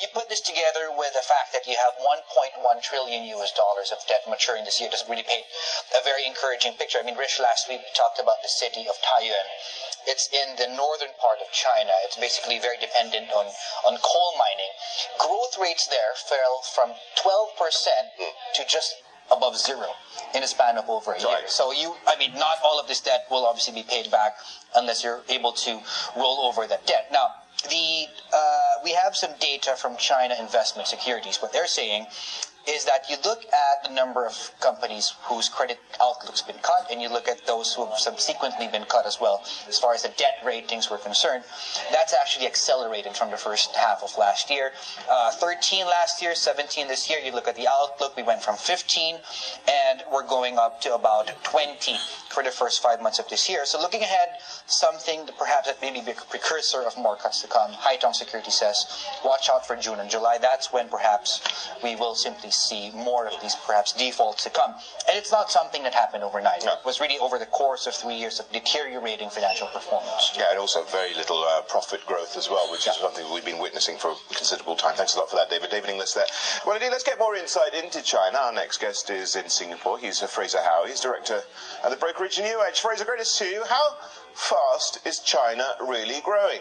you put this together with the fact that you have 1.1 trillion US dollars of debt maturing this year, doesn't really paint a very encouraging picture. I mean, Rich, last week we talked about the city of Taiyuan. It's in the northern part of China. It's basically very dependent on, on coal mining. Growth rates there fell from 12% to just above zero in a span of over a year. Right. So you, I mean, not all of this debt will obviously be paid back unless you're able to roll over that debt. Now, the uh, we have some data from China Investment Securities. What they're saying is that you look at number of companies whose credit outlook's been cut, and you look at those who have subsequently been cut as well, as far as the debt ratings were concerned. That's actually accelerated from the first half of last year. Uh, 13 last year, 17 this year. You look at the outlook, we went from 15, and we're going up to about 20 for the first five months of this year. So looking ahead, something that perhaps that may be a precursor of more cuts to come. Haitong Security says, watch out for June and July. That's when perhaps we will simply see more of these perhaps defaults to come. And it's not something that happened overnight. No. It was really over the course of three years of deteriorating financial performance. Yeah, and also very little uh, profit growth as well, which is something we've been witnessing for a considerable time. Thanks a lot for that, David. David Ingles there. Well, indeed, let's get more insight into China. Our next guest is in Singapore. He's uh, Fraser Howie. He's director at the brokerage Newedge. Fraser, great to see you. How fast is China really growing?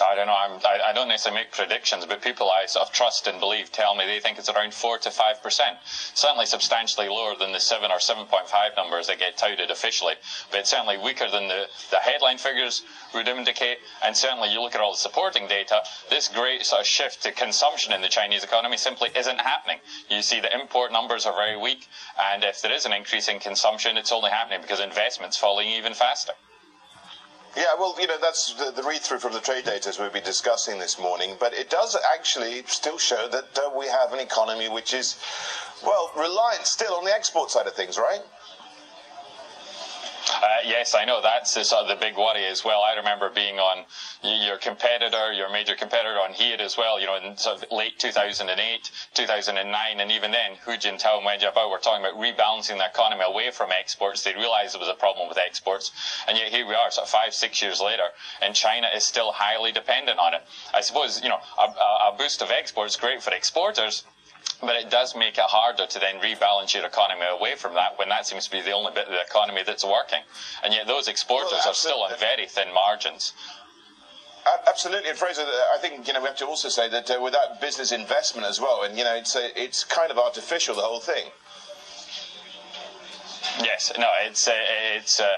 I don't know. I'm, I, I don't necessarily make predictions, but people I sort of trust and believe tell me they think it's around four to five percent. Certainly substantially lower than the seven or seven point five numbers that get touted officially, but certainly weaker than the, the headline figures would indicate. And certainly, you look at all the supporting data. This great sort of shift to consumption in the Chinese economy simply isn't happening. You see, the import numbers are very weak, and if there is an increase in consumption, it's only happening because investment's falling even faster. Yeah, well, you know, that's the, the read through from the trade data as we'll be discussing this morning, but it does actually still show that uh, we have an economy which is, well, reliant still on the export side of things, right? Uh, yes, I know that's the, sort of the big worry as well. I remember being on your competitor, your major competitor on here as well, you know, in sort of late 2008, 2009, and even then, Hu Jintao and Wen Jiabao were talking about rebalancing the economy away from exports. They realized there was a problem with exports, and yet here we are, sort of five, six years later, and China is still highly dependent on it. I suppose, you know, a, a boost of exports great for exporters, but it does make it harder to then rebalance your economy away from that when that seems to be the only bit of the economy that's working. And yet those exporters Well, are still on very thin margins. Absolutely, and Fraser, I think you know we have to also say that uh, without business investment as well, and you know it's uh, it's kind of artificial the whole thing. Yes, no, it's uh, it's uh,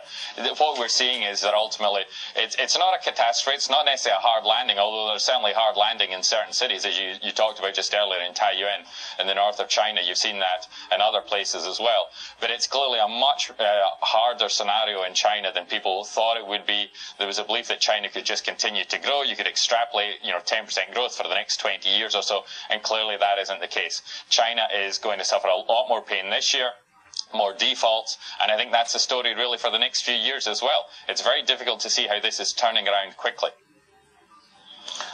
what we're seeing is that ultimately it's it's not a catastrophe. It's not necessarily a hard landing, although there's certainly hard landing in certain cities, as you, you talked about just earlier in Taiyuan in the north of China. You've seen that in other places as well. But it's clearly a much uh, harder scenario in China than people thought it would be. There was a belief that China could just continue to grow. You could extrapolate, you know, 10% growth for the next 20 years or so, and clearly that isn't the case. China is going to suffer a lot more pain this year more defaults, and I think that's the story really for the next few years as well. It's very difficult to see how this is turning around quickly.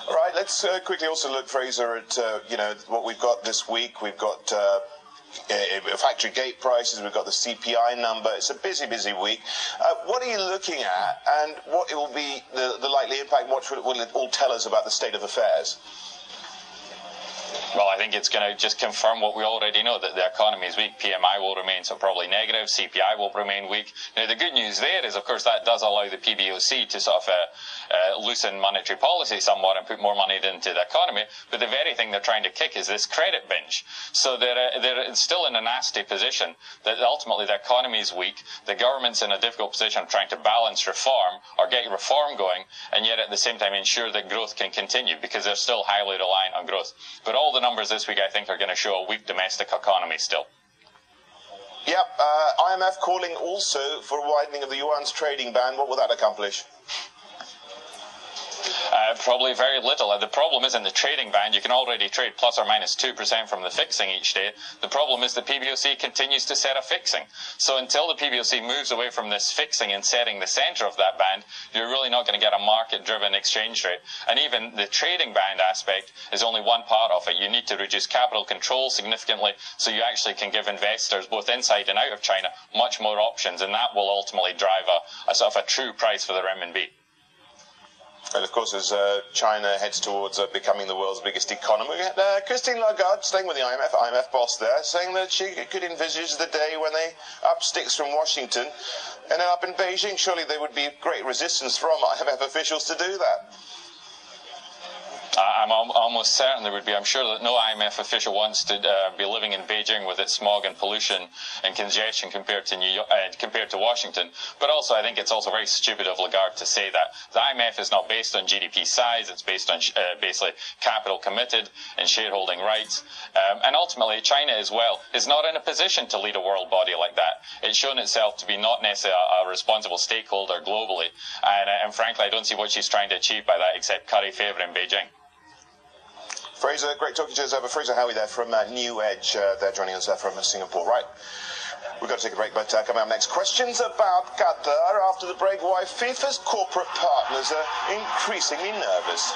All right, let's uh, quickly also look, Fraser, at uh, you know what we've got this week. We've got. Uh, uh, factory gate prices, we've got the CPI number. It's a busy, busy week. Uh, what are you looking at, and what will be the, the likely impact? What will will it all tell us about the state of affairs? Well, I think it's going to just confirm what we already know that the economy is weak. PMI will remain so probably negative. CPI will remain weak. Now, the good news there is, of course, that does allow the PBOC to sort of uh, uh, loosen monetary policy somewhat and put more money into the economy. But the very thing they're trying to kick is this credit binge. So they're, uh, they're still in a nasty position that ultimately the economy is weak. The government's in a difficult position of trying to balance reform or get reform going, and yet at the same time ensure that growth can continue because they're still highly reliant on growth. But all the numbers this week, I think, are going to show a weak domestic economy still. Yep, uh, IMF calling also for a widening of the yuan's trading ban. What will that accomplish? Uh, probably very little. Uh, the problem is in the trading band, You can already trade plus or minus 2% from the fixing each day. The problem is the PBOC continues to set a fixing. So until the PBOC moves away from this fixing and setting the center of that band, you're really not going to get a market driven exchange rate. And even the trading band aspect is only one part of it. You need to reduce capital control significantly so you actually can give investors, both inside and out of China, much more options. And that will ultimately drive a, a sort of a true price for the renminbi. And of course, as uh, China heads towards uh, becoming the world's biggest economy, uh, Christine Lagarde, staying with the IMF, IMF boss there, saying that she could envisage the day when they up sticks from Washington and then up in Beijing. Surely there would be great resistance from IMF officials to do that. I'm al- almost certain there would be. I'm sure that no IMF official wants to uh, be living in Beijing with its smog and pollution and congestion compared to New York, uh, compared to Washington. But also, I think it's also very stupid of Lagarde to say that the IMF is not based on GDP size. It's based on uh, basically capital committed and shareholding rights. Um, and ultimately, China as well is not in a position to lead a world body like that. It's shown itself to be not necessarily a, a responsible stakeholder globally. And, uh, and frankly, I don't see what she's trying to achieve by that except curry favour in Beijing. Fraser, great talking to you as ever. Fraser Howie there from uh, Newedge. Uh, they're joining us there from Singapore. Right. We've got to take a break, but uh, coming up next, questions about Qatar after the break. Why FIFA's corporate partners are increasingly nervous.